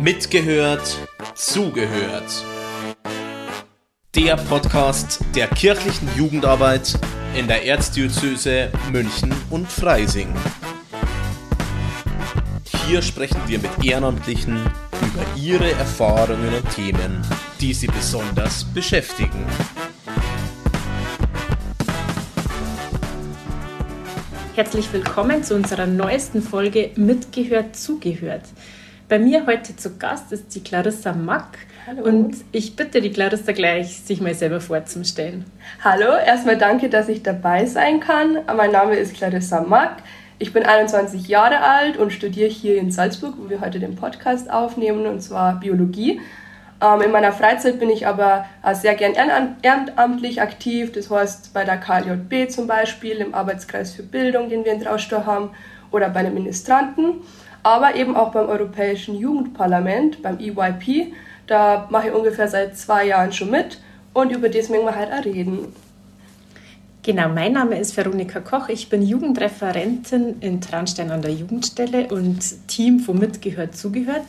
Mitgehört, zugehört. Der Podcast der kirchlichen Jugendarbeit in der Erzdiözese München und Freising. Hier sprechen wir mit Ehrenamtlichen über ihre Erfahrungen und Themen, die sie besonders beschäftigen. Herzlich willkommen zu unserer neuesten Folge Mitgehört, zugehört. Bei mir heute zu Gast ist die Clarissa Mack. Hallo. Und ich bitte die Clarissa gleich, sich mal selber vorzustellen. Hallo, erstmal danke, dass ich dabei sein kann. Mein Name ist Clarissa Mack. Ich bin 21 Jahre alt und studiere hier in Salzburg, wo wir heute den Podcast aufnehmen, und zwar Biologie. Ähm, in meiner Freizeit bin ich aber äh, sehr gern ehrenamtlich aktiv, das heißt bei der KJB zum Beispiel, im Arbeitskreis für Bildung, den wir in Traustor haben, oder bei den Ministranten, aber eben auch beim Europäischen Jugendparlament, beim EYP. Da mache ich ungefähr seit zwei Jahren schon mit und über das möchten wir halt auch reden. Genau, mein Name ist Veronika Koch. Ich bin Jugendreferentin in Traunstein an der Jugendstelle und Team von Mitgehört zugehört.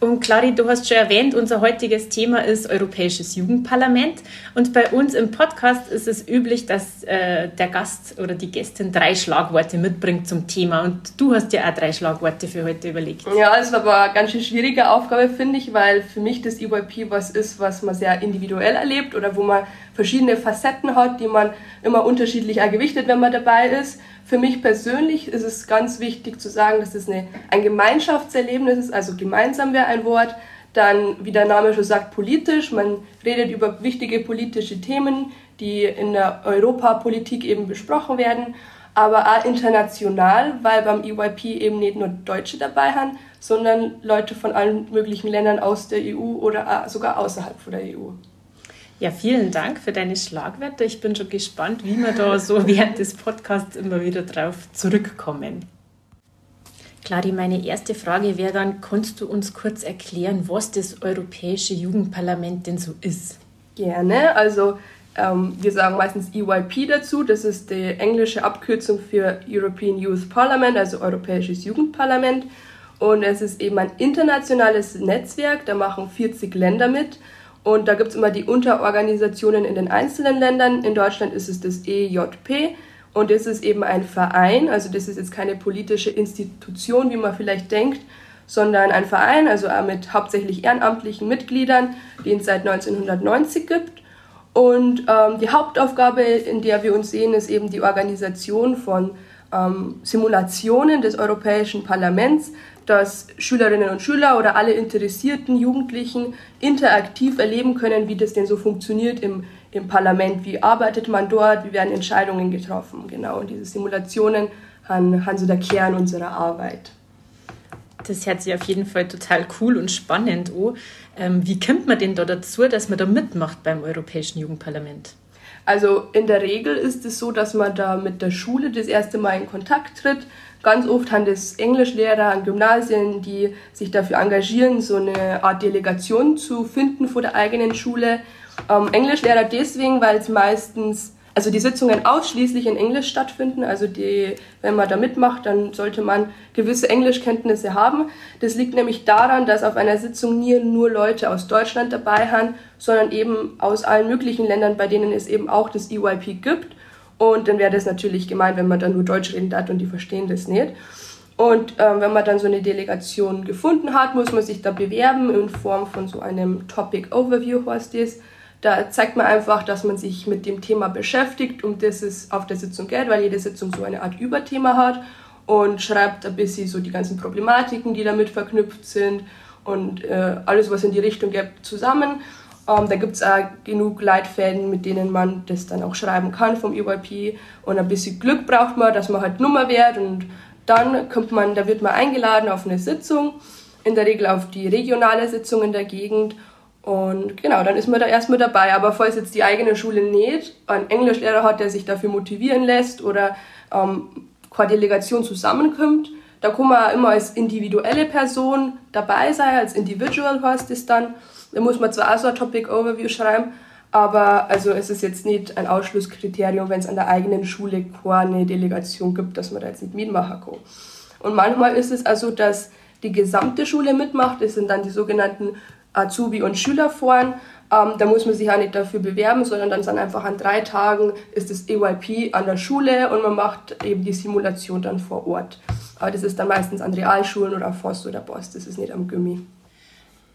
Und Clari, du hast schon erwähnt, unser heutiges Thema ist Europäisches Jugendparlament. Und bei uns im Podcast ist es üblich, dass äh, der Gast oder die Gästin drei Schlagworte mitbringt zum Thema. Und du hast dir auch drei Schlagworte für heute überlegt. Ja, es war aber eine ganz schön schwierige Aufgabe, finde ich, weil für mich das EYP was ist, was man sehr individuell erlebt oder wo man verschiedene Facetten hat, die man immer unterschiedlich gewichtet, wenn man dabei ist. Für mich persönlich ist es ganz wichtig zu sagen, dass es eine, ein Gemeinschaftserlebnis ist, also gemeinsam wäre ein Wort. Dann, wie der Name schon sagt, politisch. Man redet über wichtige politische Themen, die in der Europapolitik eben besprochen werden, aber auch international, weil beim EYP eben nicht nur Deutsche dabei haben, sondern Leute von allen möglichen Ländern aus der EU oder sogar außerhalb von der EU. Ja, vielen Dank für deine Schlagwörter. Ich bin schon gespannt, wie wir da so während des Podcasts immer wieder drauf zurückkommen. Clari, meine erste Frage wäre dann, kannst du uns kurz erklären, was das Europäische Jugendparlament denn so ist? Gerne. Also ähm, wir sagen meistens EYP dazu. Das ist die englische Abkürzung für European Youth Parliament, also Europäisches Jugendparlament. Und es ist eben ein internationales Netzwerk, da machen 40 Länder mit. Und da gibt es immer die Unterorganisationen in den einzelnen Ländern. In Deutschland ist es das EJP und das ist eben ein Verein. Also das ist jetzt keine politische Institution, wie man vielleicht denkt, sondern ein Verein, also mit hauptsächlich ehrenamtlichen Mitgliedern, den es seit 1990 gibt. Und ähm, die Hauptaufgabe, in der wir uns sehen, ist eben die Organisation von ähm, Simulationen des Europäischen Parlaments, dass Schülerinnen und Schüler oder alle interessierten Jugendlichen interaktiv erleben können, wie das denn so funktioniert im, im Parlament. Wie arbeitet man dort, wie werden Entscheidungen getroffen. Genau, und diese Simulationen haben, haben so der Kern unserer Arbeit. Das hört sich auf jeden Fall total cool und spannend an. Ähm, wie kommt man denn da dazu, dass man da mitmacht beim Europäischen Jugendparlament? Also in der Regel ist es so, dass man da mit der Schule das erste Mal in Kontakt tritt. Ganz oft haben das Englischlehrer an Gymnasien, die sich dafür engagieren, so eine Art Delegation zu finden vor der eigenen Schule. Ähm, Englischlehrer deswegen, weil es meistens also die Sitzungen ausschließlich in Englisch stattfinden. Also die, wenn man da mitmacht, dann sollte man gewisse Englischkenntnisse haben. Das liegt nämlich daran, dass auf einer Sitzung nie nur Leute aus Deutschland dabei haben, sondern eben aus allen möglichen Ländern, bei denen es eben auch das EYP gibt. Und dann wäre das natürlich gemein, wenn man dann nur Deutsch reden darf und die verstehen das nicht. Und ähm, wenn man dann so eine Delegation gefunden hat, muss man sich da bewerben in Form von so einem Topic Overview, heißt das. Da zeigt man einfach, dass man sich mit dem Thema beschäftigt, um das es auf der Sitzung geht, weil jede Sitzung so eine Art Überthema hat und schreibt ein bisschen so die ganzen Problematiken, die damit verknüpft sind und äh, alles, was in die Richtung geht, zusammen. Ähm, da gibt es auch genug Leitfäden, mit denen man das dann auch schreiben kann vom EYP und ein bisschen Glück braucht man, dass man halt Nummer wird und dann kommt man, da wird man eingeladen auf eine Sitzung, in der Regel auf die regionale Sitzung in der Gegend und genau, dann ist man da erstmal dabei. Aber falls jetzt die eigene Schule nicht einen Englischlehrer hat, der sich dafür motivieren lässt oder ähm, keine Delegation zusammenkommt, da kann man immer als individuelle Person dabei sein, als Individual heißt es dann. Da muss man zwar auch so ein Topic Overview schreiben, aber also es ist jetzt nicht ein Ausschlusskriterium, wenn es an der eigenen Schule keine Delegation gibt, dass man da jetzt nicht mitmachen kann. Und manchmal ist es also, dass die gesamte Schule mitmacht. Das sind dann die sogenannten Azubi- und Schülerforen. Ähm, da muss man sich auch nicht dafür bewerben, sondern dann sind einfach an drei Tagen ist das EYP an der Schule und man macht eben die Simulation dann vor Ort. Aber das ist dann meistens an Realschulen oder Forst oder Bost, das ist nicht am Gummi.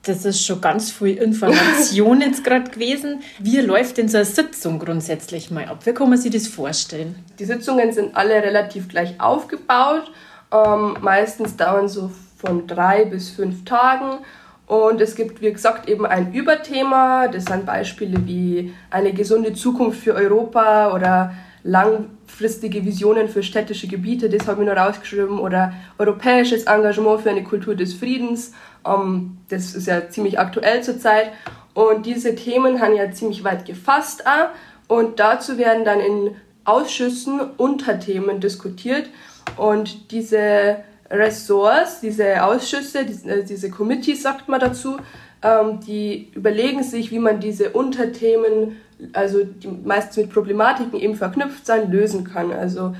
Das ist schon ganz viel Information jetzt gerade gewesen. Wie läuft denn so eine Sitzung grundsätzlich mal ab? Wie kann man sich das vorstellen? Die Sitzungen sind alle relativ gleich aufgebaut. Ähm, meistens dauern so von drei bis fünf Tagen. Und es gibt, wie gesagt, eben ein Überthema. Das sind Beispiele wie eine gesunde Zukunft für Europa oder langfristige Visionen für städtische Gebiete, das habe ich noch rausgeschrieben, oder europäisches Engagement für eine Kultur des Friedens. Ähm, das ist ja ziemlich aktuell zurzeit. Und diese Themen haben ja ziemlich weit gefasst auch. Und dazu werden dann in Ausschüssen Unterthemen diskutiert. Und diese Ressorts, diese Ausschüsse, diese, äh, diese Committees sagt man dazu, ähm, die überlegen sich, wie man diese Unterthemen, also die meistens mit Problematiken eben verknüpft sein, lösen kann. Also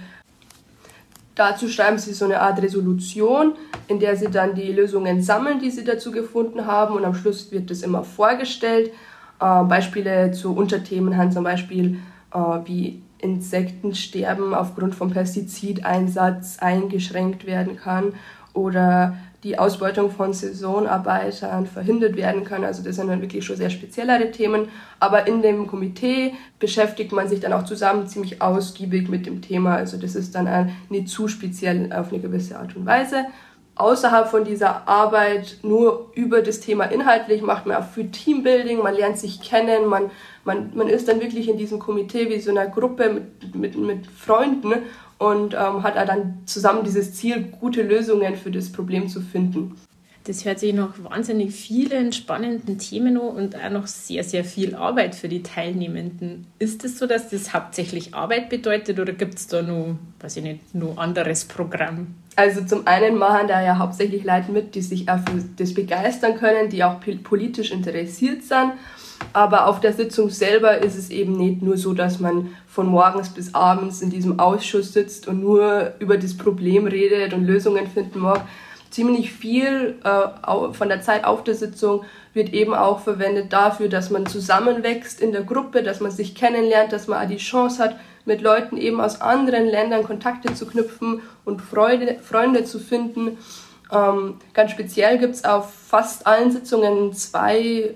dazu schreiben sie so eine Art Resolution, in der sie dann die Lösungen sammeln, die sie dazu gefunden haben und am Schluss wird das immer vorgestellt. Äh, Beispiele zu Unterthemen haben zum Beispiel äh, wie Insektensterben aufgrund vom Pestizideinsatz eingeschränkt werden kann oder die Ausbeutung von Saisonarbeitern verhindert werden kann. Also das sind dann wirklich schon sehr speziellere Themen. Aber in dem Komitee beschäftigt man sich dann auch zusammen ziemlich ausgiebig mit dem Thema. Also das ist dann nicht zu speziell auf eine gewisse Art und Weise außerhalb von dieser Arbeit nur über das Thema inhaltlich macht man auch für Teambuilding, man lernt sich kennen, man, man, man ist dann wirklich in diesem Komitee wie so einer Gruppe mit, mit, mit Freunden und ähm, hat dann zusammen dieses Ziel, gute Lösungen für das Problem zu finden. Das hört sich noch wahnsinnig vielen spannenden Themen an und auch noch sehr, sehr viel Arbeit für die Teilnehmenden. Ist es so, dass das hauptsächlich Arbeit bedeutet oder gibt es da noch, weiß ich nicht, noch anderes Programm? Also zum einen machen da ja hauptsächlich Leute mit, die sich für das begeistern können, die auch politisch interessiert sind. Aber auf der Sitzung selber ist es eben nicht nur so, dass man von morgens bis abends in diesem Ausschuss sitzt und nur über das Problem redet und Lösungen finden mag, ziemlich viel äh, von der Zeit auf der Sitzung wird eben auch verwendet dafür, dass man zusammenwächst in der Gruppe, dass man sich kennenlernt, dass man auch die Chance hat, mit Leuten eben aus anderen Ländern Kontakte zu knüpfen und Freude, Freunde zu finden. Ähm, ganz speziell gibt es auf fast allen Sitzungen zwei äh,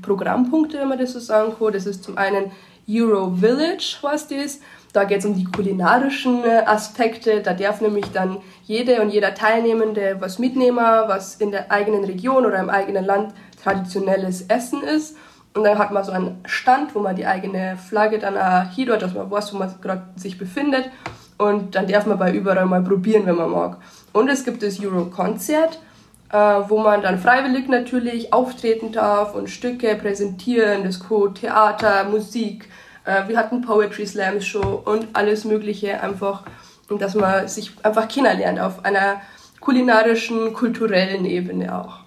Programmpunkte, wenn man das so sagen kann. Das ist zum einen Euro Village, was das da geht es um die kulinarischen äh, Aspekte. Da darf nämlich dann jede und jeder Teilnehmende was mitnehmen, was in der eigenen Region oder im eigenen Land traditionelles Essen ist. Und dann hat man so einen Stand, wo man die eigene Flagge dann auch hier dort, dass man weiß, wo man gerade sich befindet. Und dann darf man bei überall mal probieren, wenn man mag. Und es gibt das Euro-Konzert, äh, wo man dann freiwillig natürlich auftreten darf und Stücke präsentieren, das Co. Theater, Musik, äh, wir hatten Poetry Slams Show und alles Mögliche einfach, dass man sich einfach kennenlernt auf einer kulinarischen, kulturellen Ebene auch.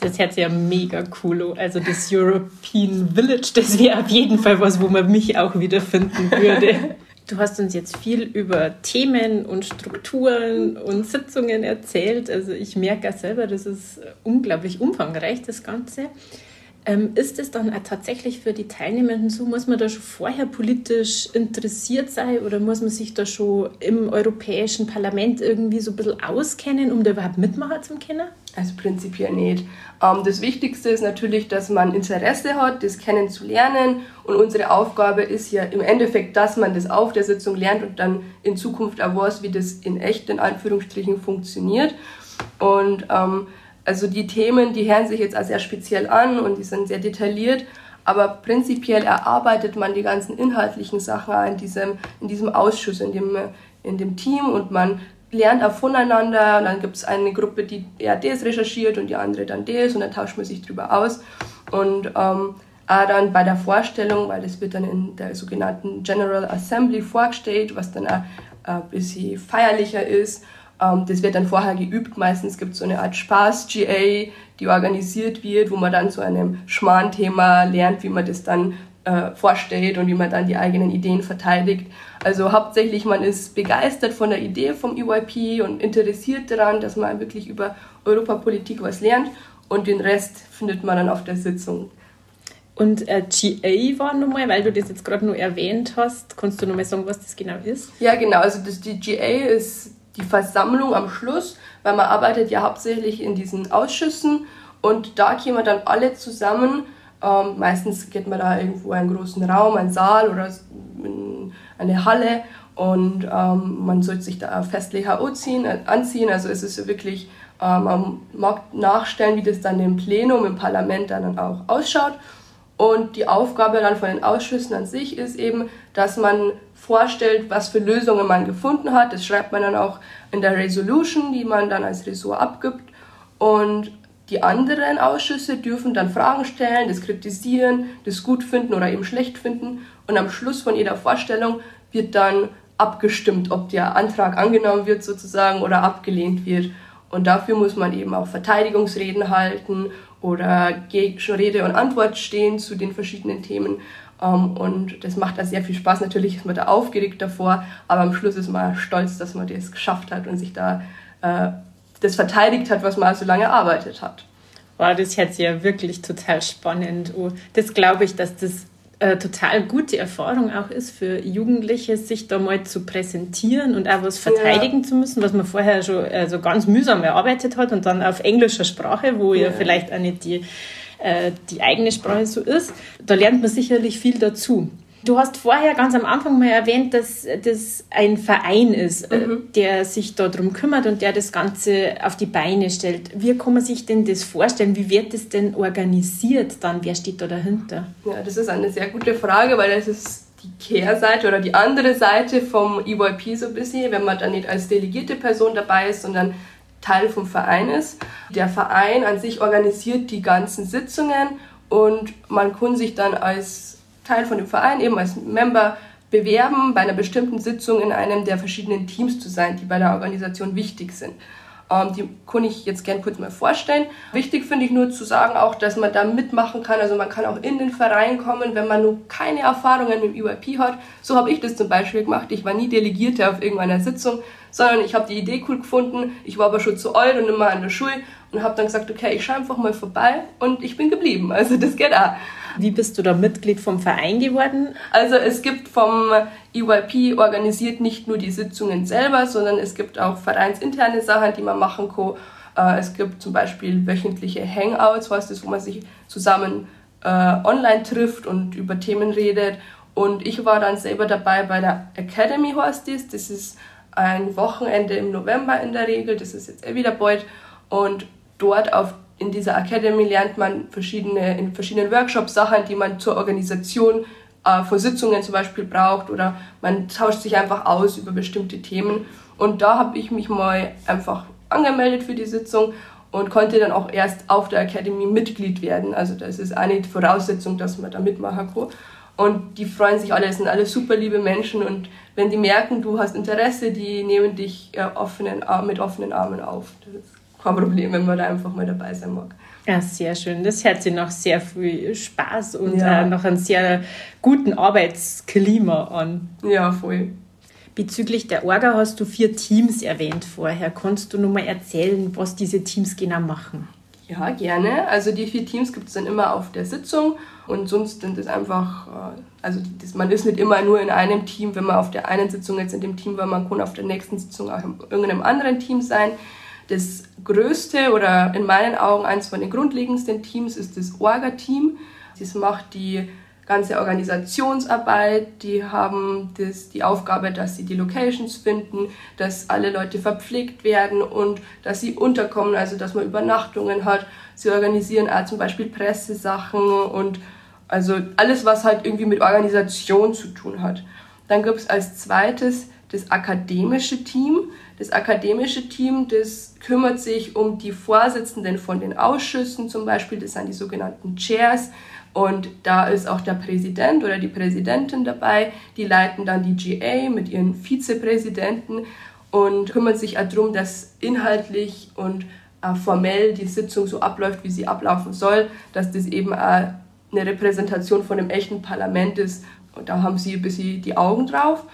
Das hört sich ja mega cool Also das European Village, das wäre auf jeden Fall was, wo man mich auch wiederfinden würde. Du hast uns jetzt viel über Themen und Strukturen und Sitzungen erzählt. Also ich merke ja selber, das ist unglaublich umfangreich, das Ganze. Ähm, ist es dann auch tatsächlich für die Teilnehmenden so, muss man da schon vorher politisch interessiert sein oder muss man sich da schon im Europäischen Parlament irgendwie so ein bisschen auskennen, um da überhaupt mitmachen zu können? Also prinzipiell nicht. Ähm, das Wichtigste ist natürlich, dass man Interesse hat, das kennenzulernen und unsere Aufgabe ist ja im Endeffekt, dass man das auf der Sitzung lernt und dann in Zukunft auch weiß, wie das in echt in Anführungsstrichen funktioniert. Und ähm, also die Themen, die hören sich jetzt auch sehr speziell an und die sind sehr detailliert, aber prinzipiell erarbeitet man die ganzen inhaltlichen Sachen in diesem, in diesem Ausschuss, in dem, in dem Team und man lernt auch voneinander und dann gibt es eine Gruppe, die eher das recherchiert und die andere dann das und dann tauscht man sich drüber aus. Und ähm, auch dann bei der Vorstellung, weil das wird dann in der sogenannten General Assembly vorgestellt, was dann auch ein bisschen feierlicher ist das wird dann vorher geübt. Meistens gibt es so eine Art Spaß-GA, die organisiert wird, wo man dann zu einem Schmarrn-Thema lernt, wie man das dann äh, vorstellt und wie man dann die eigenen Ideen verteidigt. Also hauptsächlich man ist begeistert von der Idee vom EYP und interessiert daran, dass man wirklich über Europapolitik was lernt und den Rest findet man dann auf der Sitzung. Und äh, GA war nochmal, weil du das jetzt gerade nur erwähnt hast, kannst du nochmal sagen, was das genau ist? Ja, genau. Also das, die GA ist die Versammlung am Schluss, weil man arbeitet ja hauptsächlich in diesen Ausschüssen und da kommen dann alle zusammen ähm, meistens geht man da irgendwo in einen großen Raum, einen Saal oder in eine Halle und ähm, man sollte sich da festlich ziehen, äh, anziehen. Also es ist wirklich, äh, man mag nachstellen, wie das dann im Plenum, im Parlament dann auch ausschaut. Und die Aufgabe dann von den Ausschüssen an sich ist eben, dass man vorstellt, was für Lösungen man gefunden hat. Das schreibt man dann auch in der Resolution, die man dann als Ressort abgibt. Und die anderen Ausschüsse dürfen dann Fragen stellen, das kritisieren, das gut finden oder eben schlecht finden. Und am Schluss von jeder Vorstellung wird dann abgestimmt, ob der Antrag angenommen wird sozusagen oder abgelehnt wird. Und dafür muss man eben auch Verteidigungsreden halten oder Rede und Antwort stehen zu den verschiedenen Themen. Ähm, und das macht da sehr viel Spaß. Natürlich ist man da aufgeregt davor, aber am Schluss ist man stolz, dass man das geschafft hat und sich da äh, das verteidigt hat, was man so lange erarbeitet hat. Wow, das hört sich ja wirklich total spannend an. Das glaube ich, dass das eine total gute Erfahrung auch ist für Jugendliche, sich da mal zu präsentieren und auch was verteidigen ja. zu müssen, was man vorher schon also ganz mühsam erarbeitet hat und dann auf englischer Sprache, wo ja, ja vielleicht auch nicht die, äh, die eigene Sprache so ist. Da lernt man sicherlich viel dazu. Du hast vorher ganz am Anfang mal erwähnt, dass das ein Verein ist, äh, mhm. der sich darum kümmert und der das Ganze auf die Beine stellt. Wie kann man sich denn das vorstellen? Wie wird das denn organisiert dann? Wer steht da dahinter? Ja, das ist eine sehr gute Frage, weil das ist die Kehrseite oder die andere Seite vom EYP so ein bisschen, wenn man dann nicht als delegierte Person dabei ist, sondern Teil vom Verein ist. Der Verein an sich organisiert die ganzen Sitzungen und man kann sich dann als Teil von dem Verein, eben als Member bewerben, bei einer bestimmten Sitzung in einem der verschiedenen Teams zu sein, die bei der Organisation wichtig sind. Ähm, die kann ich jetzt gern kurz mal vorstellen. Wichtig finde ich nur zu sagen auch, dass man da mitmachen kann. Also man kann auch in den Verein kommen, wenn man nur keine Erfahrungen mit UIP hat. So habe ich das zum Beispiel gemacht. Ich war nie Delegierte auf irgendeiner Sitzung, sondern ich habe die Idee cool gefunden. Ich war aber schon zu alt und immer an der Schule und habe dann gesagt, okay, ich schaue einfach mal vorbei und ich bin geblieben. Also das geht auch. Wie bist du da Mitglied vom Verein geworden? Also es gibt vom EYP organisiert nicht nur die Sitzungen selber, sondern es gibt auch vereinsinterne Sachen, die man machen kann. Äh, es gibt zum Beispiel wöchentliche Hangouts, was das, wo man sich zusammen äh, online trifft und über Themen redet. Und ich war dann selber dabei bei der Academy das. Das ist ein Wochenende im November in der Regel. Das ist jetzt eh wieder bald. Und dort auf in dieser Academy lernt man verschiedene, in verschiedenen Workshops Sachen, die man zur Organisation äh, von Sitzungen zum Beispiel braucht oder man tauscht sich einfach aus über bestimmte Themen. Und da habe ich mich mal einfach angemeldet für die Sitzung und konnte dann auch erst auf der Academy Mitglied werden. Also das ist eine Voraussetzung, dass man da mitmachen kann. Und die freuen sich alle, sind alle super liebe Menschen und wenn die merken, du hast Interesse, die nehmen dich äh, offenen, mit offenen Armen auf. Das kein Problem, wenn man da einfach mal dabei sein mag. Ja, sehr schön. Das hört sich nach sehr viel Spaß und ja. äh, nach einem sehr guten Arbeitsklima an. Ja, voll. Bezüglich der Orga hast du vier Teams erwähnt vorher. Kannst du noch mal erzählen, was diese Teams genau machen? Ja, gerne. Also die vier Teams gibt es dann immer auf der Sitzung und sonst sind es einfach, äh, also das, man ist nicht immer nur in einem Team, wenn man auf der einen Sitzung jetzt in dem Team war, man kann auf der nächsten Sitzung auch in irgendeinem anderen Team sein. Das größte oder in meinen Augen eines von den grundlegendsten Teams ist das Orga-Team. Das macht die ganze Organisationsarbeit, die haben das, die Aufgabe, dass sie die Locations finden, dass alle Leute verpflegt werden und dass sie unterkommen, also dass man Übernachtungen hat. Sie organisieren auch zum Beispiel Pressesachen und also alles, was halt irgendwie mit Organisation zu tun hat. Dann gibt es als zweites das akademische Team. Das akademische Team, das kümmert sich um die Vorsitzenden von den Ausschüssen zum Beispiel, das sind die sogenannten Chairs. Und da ist auch der Präsident oder die Präsidentin dabei. Die leiten dann die GA mit ihren Vizepräsidenten und kümmern sich darum, dass inhaltlich und äh, formell die Sitzung so abläuft, wie sie ablaufen soll, dass das eben auch eine Repräsentation von einem echten Parlament ist. Und da haben sie ein bisschen die Augen drauf.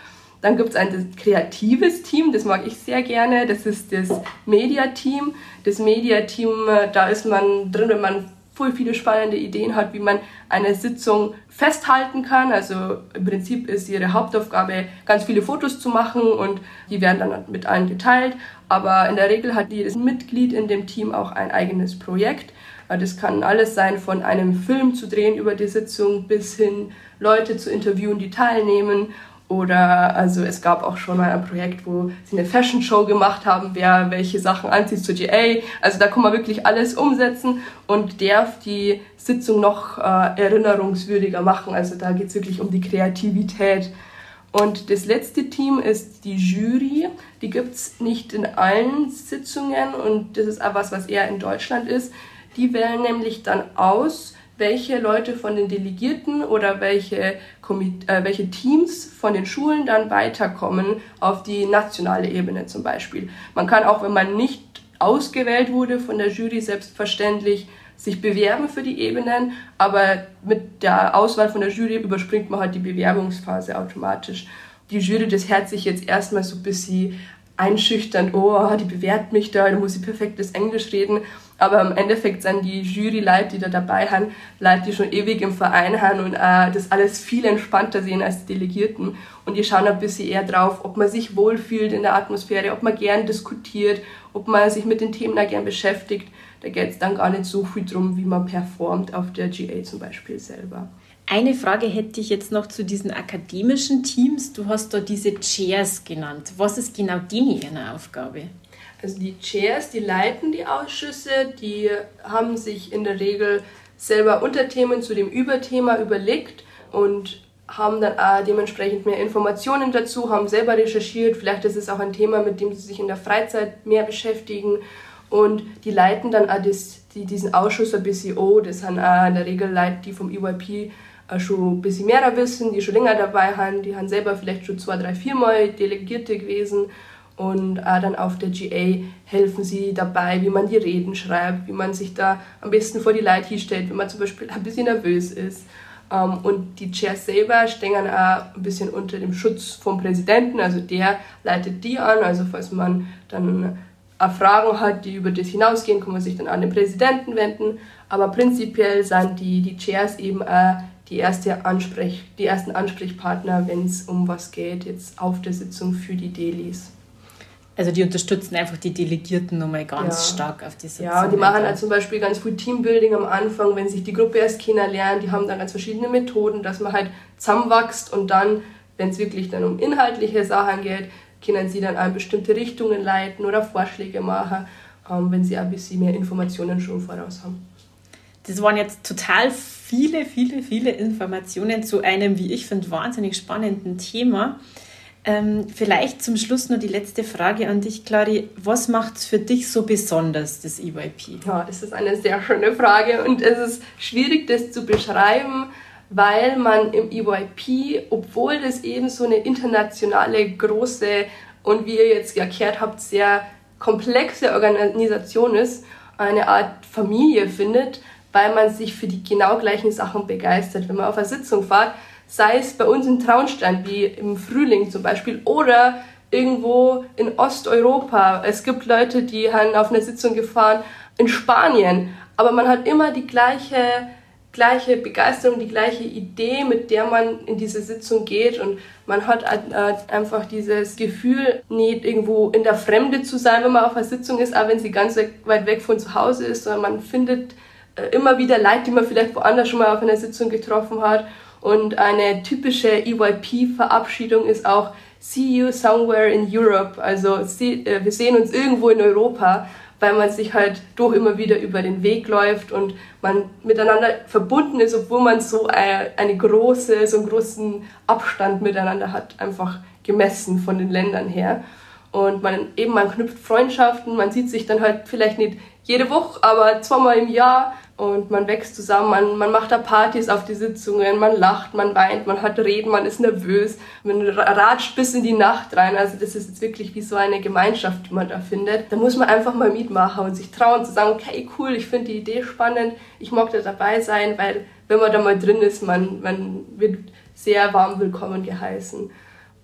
Dann gibt es ein kreatives Team, das mag ich sehr gerne. Das ist das Media-Team. Das Media-Team, äh, da ist man drin, wenn man voll viele spannende Ideen hat, wie man eine Sitzung festhalten kann. Also im Prinzip ist ihre Hauptaufgabe, ganz viele Fotos zu machen und die werden dann mit allen geteilt. Aber in der Regel hat jedes Mitglied in dem Team auch ein eigenes Projekt. Das kann alles sein, von einem Film zu drehen über die Sitzung bis hin Leute zu interviewen, die teilnehmen oder also es gab auch schon mal ein Projekt, wo sie eine Fashion Show gemacht haben, wer welche Sachen anzieht zur GA. Also da kann man wirklich alles umsetzen und darf die Sitzung noch äh, erinnerungswürdiger machen. Also da geht es wirklich um die Kreativität. Und das letzte Team ist die Jury. Die gibt es nicht in allen Sitzungen und das ist auch was, was eher in Deutschland ist. Die wählen nämlich dann aus, welche Leute von den Delegierten oder welche, äh, welche Teams von den Schulen dann weiterkommen auf die nationale Ebene zum Beispiel. Man kann auch, wenn man nicht ausgewählt wurde von der Jury, selbstverständlich sich bewerben für die Ebenen, aber mit der Auswahl von der Jury überspringt man halt die Bewerbungsphase automatisch. Die Jury, das hört sich jetzt erstmal so ein bisschen einschüchternd, oh, die bewertet mich da, da muss ich perfektes Englisch reden. Aber im Endeffekt sind die Jury-Leute, die da dabei haben, Leute, die schon ewig im Verein haben und äh, das alles viel entspannter sehen als die Delegierten. Und die schauen ein bisschen eher drauf, ob man sich wohlfühlt in der Atmosphäre, ob man gern diskutiert, ob man sich mit den Themen da gern beschäftigt. Da geht es dann gar nicht so viel drum, wie man performt auf der GA zum Beispiel selber. Eine Frage hätte ich jetzt noch zu diesen akademischen Teams. Du hast da diese Chairs genannt. Was ist genau denen ihre Aufgabe? Also die Chairs, die leiten die Ausschüsse, die haben sich in der Regel selber Unterthemen zu dem Überthema überlegt und haben dann auch dementsprechend mehr Informationen dazu, haben selber recherchiert. Vielleicht ist es auch ein Thema, mit dem sie sich in der Freizeit mehr beschäftigen. Und die leiten dann auch das, die, diesen Ausschuss ein bisschen an. Das sind auch in der Regel Leute, die vom EYP schon ein bisschen mehr wissen, die schon länger dabei haben. Die haben selber vielleicht schon zwei, drei, vier Mal Delegierte gewesen und äh, dann auf der GA helfen sie dabei, wie man die Reden schreibt, wie man sich da am besten vor die Leute hinstellt, wenn man zum Beispiel ein bisschen nervös ist. Ähm, und die Chairs selber stehen auch ein bisschen unter dem Schutz vom Präsidenten, also der leitet die an, also falls man dann Fragen hat, die über das hinausgehen, kann man sich dann an den Präsidenten wenden. Aber prinzipiell sind die, die Chairs eben auch die, erste Ansprech, die ersten Ansprechpartner, wenn es um was geht, jetzt auf der Sitzung für die Delis. Also die unterstützen einfach die Delegierten nochmal ganz ja. stark auf diese Ja, und die machen halt zum Beispiel ganz viel Teambuilding am Anfang, wenn sich die Gruppe erst kennenlernt. Die haben dann ganz verschiedene Methoden, dass man halt zusammenwächst und dann, wenn es wirklich dann um inhaltliche Sachen geht, können sie dann auch bestimmte Richtungen leiten oder Vorschläge machen, ähm, wenn sie ein bisschen mehr Informationen schon voraus haben. Das waren jetzt total viele, viele, viele Informationen zu einem, wie ich finde, wahnsinnig spannenden Thema. Ähm, vielleicht zum Schluss noch die letzte Frage an dich, Clari. Was macht es für dich so besonders, das EYP? Ja, das ist eine sehr schöne Frage und es ist schwierig, das zu beschreiben, weil man im EYP, obwohl das eben so eine internationale, große und wie ihr jetzt erklärt habt, sehr komplexe Organisation ist, eine Art Familie findet, weil man sich für die genau gleichen Sachen begeistert. Wenn man auf eine Sitzung fährt, sei es bei uns in Traunstein, wie im Frühling zum Beispiel, oder irgendwo in Osteuropa. Es gibt Leute, die haben auf eine Sitzung gefahren in Spanien, aber man hat immer die gleiche, gleiche Begeisterung, die gleiche Idee, mit der man in diese Sitzung geht und man hat einfach dieses Gefühl, nicht irgendwo in der Fremde zu sein, wenn man auf einer Sitzung ist, auch wenn sie ganz weit weg von zu Hause ist, sondern man findet äh, immer wieder Leute, die man vielleicht woanders schon mal auf einer Sitzung getroffen hat und eine typische EYP-Verabschiedung ist auch See you somewhere in Europe. Also äh, wir sehen uns irgendwo in Europa, weil man sich halt doch immer wieder über den Weg läuft und man miteinander verbunden ist, obwohl man so eine, eine große, so einen großen Abstand miteinander hat, einfach gemessen von den Ländern her. Und man eben, man knüpft Freundschaften, man sieht sich dann halt vielleicht nicht jede Woche, aber zweimal im Jahr und man wächst zusammen, man, man macht da Partys auf die Sitzungen, man lacht, man weint, man hat Reden, man ist nervös, man ratscht bis in die Nacht rein. Also das ist jetzt wirklich wie so eine Gemeinschaft, die man da findet. Da muss man einfach mal mitmachen und sich trauen zu sagen, okay, cool, ich finde die Idee spannend, ich mag da dabei sein, weil wenn man da mal drin ist, man, man wird sehr warm willkommen geheißen.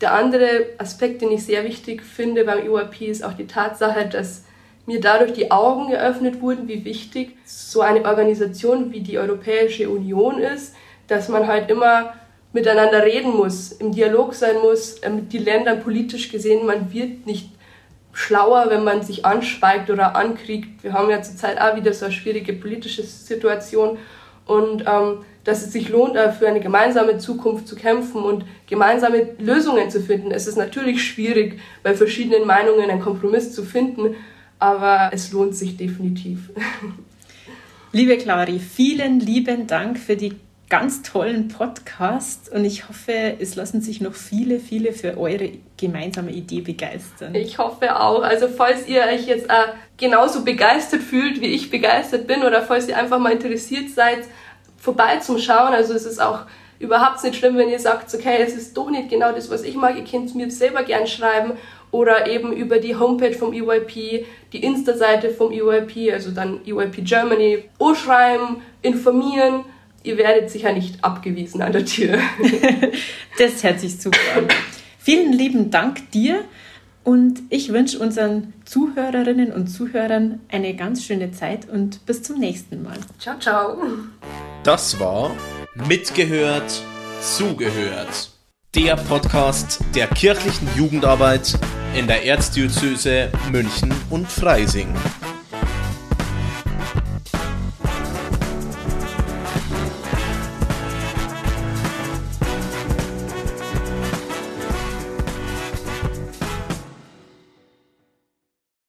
Der andere Aspekt, den ich sehr wichtig finde beim EYP, ist auch die Tatsache, dass mir dadurch die Augen geöffnet wurden, wie wichtig so eine Organisation wie die Europäische Union ist, dass man halt immer miteinander reden muss, im Dialog sein muss, äh, mit den Ländern politisch gesehen, man wird nicht schlauer, wenn man sich anschweigt oder ankriegt. Wir haben ja zurzeit auch wieder so eine schwierige politische Situation und ähm, dass es sich lohnt, für eine gemeinsame Zukunft zu kämpfen und gemeinsame Lösungen zu finden. Es ist natürlich schwierig, bei verschiedenen Meinungen einen Kompromiss zu finden, aber es lohnt sich definitiv. Liebe Clari, vielen lieben Dank für die ganz tollen Podcast und ich hoffe, es lassen sich noch viele, viele für eure gemeinsame Idee begeistern. Ich hoffe auch. Also falls ihr euch jetzt äh, genauso begeistert fühlt, wie ich begeistert bin oder falls ihr einfach mal interessiert seid, vorbei zum Schauen. Also es ist auch überhaupt nicht schlimm, wenn ihr sagt, okay, es ist doch nicht genau das, was ich mag. Ihr könnt mir selber gern schreiben oder eben über die Homepage vom EYP, die Insta-Seite vom EYP, also dann EYP Germany, schreiben, informieren. Ihr werdet sicher nicht abgewiesen an der Tür. das hört sich super an. Vielen lieben Dank dir und ich wünsche unseren Zuhörerinnen und Zuhörern eine ganz schöne Zeit und bis zum nächsten Mal. Ciao, ciao. Das war Mitgehört, Zugehört. Der Podcast der kirchlichen Jugendarbeit in der Erzdiözese München und Freising.